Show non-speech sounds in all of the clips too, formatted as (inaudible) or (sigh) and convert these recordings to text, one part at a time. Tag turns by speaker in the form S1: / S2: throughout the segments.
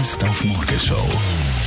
S1: Best auf Morgenshow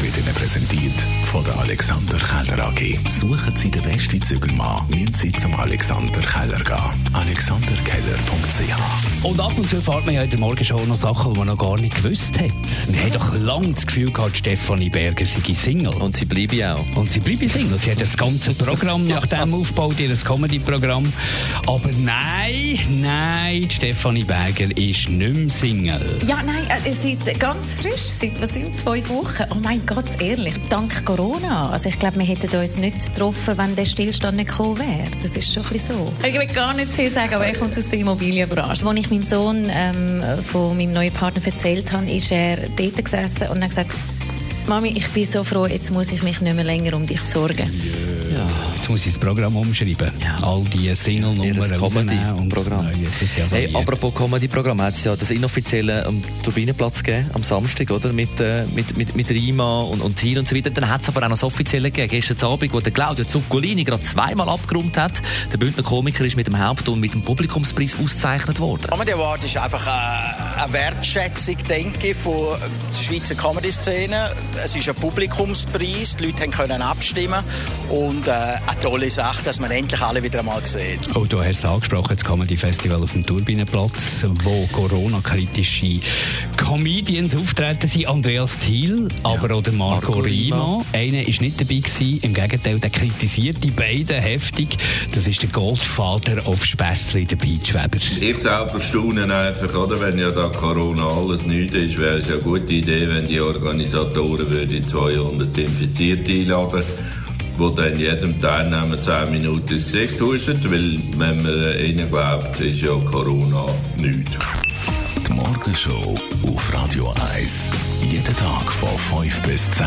S1: wird Ihnen präsentiert von der Alexander Keller AG. Suchen Sie den besten Zügelmann, müssen Sie zum Alexander Keller gehen. alexanderkeller.ch
S2: Und ab und zu erfahrt man ja in der Morgenshow noch Sachen, die man noch gar nicht gewusst hat. Wir haben doch lange das Gefühl gehabt, Stefanie Berger sei Single.
S3: Und sie bleiben auch.
S2: Und sie bleibt Single. Sie hat das ganze Programm (laughs) nach dem aufgebaut, ihr Comedy-Programm. Aber nein, nein, Stefanie Berger ist nicht mehr Single.
S4: Ja, nein, äh, seit ganz frisch, seit was sind zwei Wochen. Oh mein Gott, ehrlich, dank Corona. Also ich glaube, wir hätten uns nicht getroffen, wenn der Stillstand nicht gekommen wäre. Das ist schon ein bisschen so. Ich will gar nicht viel sagen, aber er kommt aus der Immobilienbranche. Als ich meinem Sohn ähm, von meinem neuen Partner erzählt habe, ist er dort gesessen und hat gesagt, Mami, ich bin so froh, jetzt muss ich mich nicht mehr länger um dich sorgen.
S2: Ja. Jetzt muss ich das Programm umschreiben. All die Single-Nummern
S3: Ihr Comedy-Programm.
S2: Also
S3: Hey, apropos Comedy-Programm, hat es ja das inoffizielle am Turbinenplatz gegeben, am Samstag, oder? Mit, äh, mit, mit, mit Rima und, und Tier und so weiter. Dann hat es aber auch noch das offizielle gegeben, gestern Abend, wo der Claudio Zuccolini gerade zweimal abgeräumt hat. Der Bündner Komiker ist mit dem Haupt- und mit dem Publikumspreis ausgezeichnet worden.
S5: Comedy Award ist einfach eine, eine Wertschätzung, denke ich, von der Schweizer Comedy-Szene. Es ist ein Publikumspreis, die Leute können abstimmen und äh, eine tolle Sache, dass man endlich alle wieder einmal sieht.
S2: Oh, du hast es angesprochen, das Comedy Festival auf dem Turbinenplatz, wo Corona-kritische Comedians auftreten sind. Andreas Thiel, aber auch der Marco,
S3: Marco
S2: Rima.
S3: Rima.
S2: Einer ist nicht dabei gewesen. Im Gegenteil, der kritisiert die beiden heftig. Das ist der Goldvater auf Spässli, der Beachweber.
S6: Ich selber staune einfach, oder? Wenn ja da Corona alles nichts ist, wäre es ja eine gute Idee, wenn die Organisatoren würden 200 Infizierte einladen wo dann jedem Teilnehmer 10 Minuten ins Gesicht husten, weil, wenn man ihnen glaubt, ist ja Corona nichts.
S1: Die Morgenshow auf Radio 1. Jeden Tag von 5 bis 10.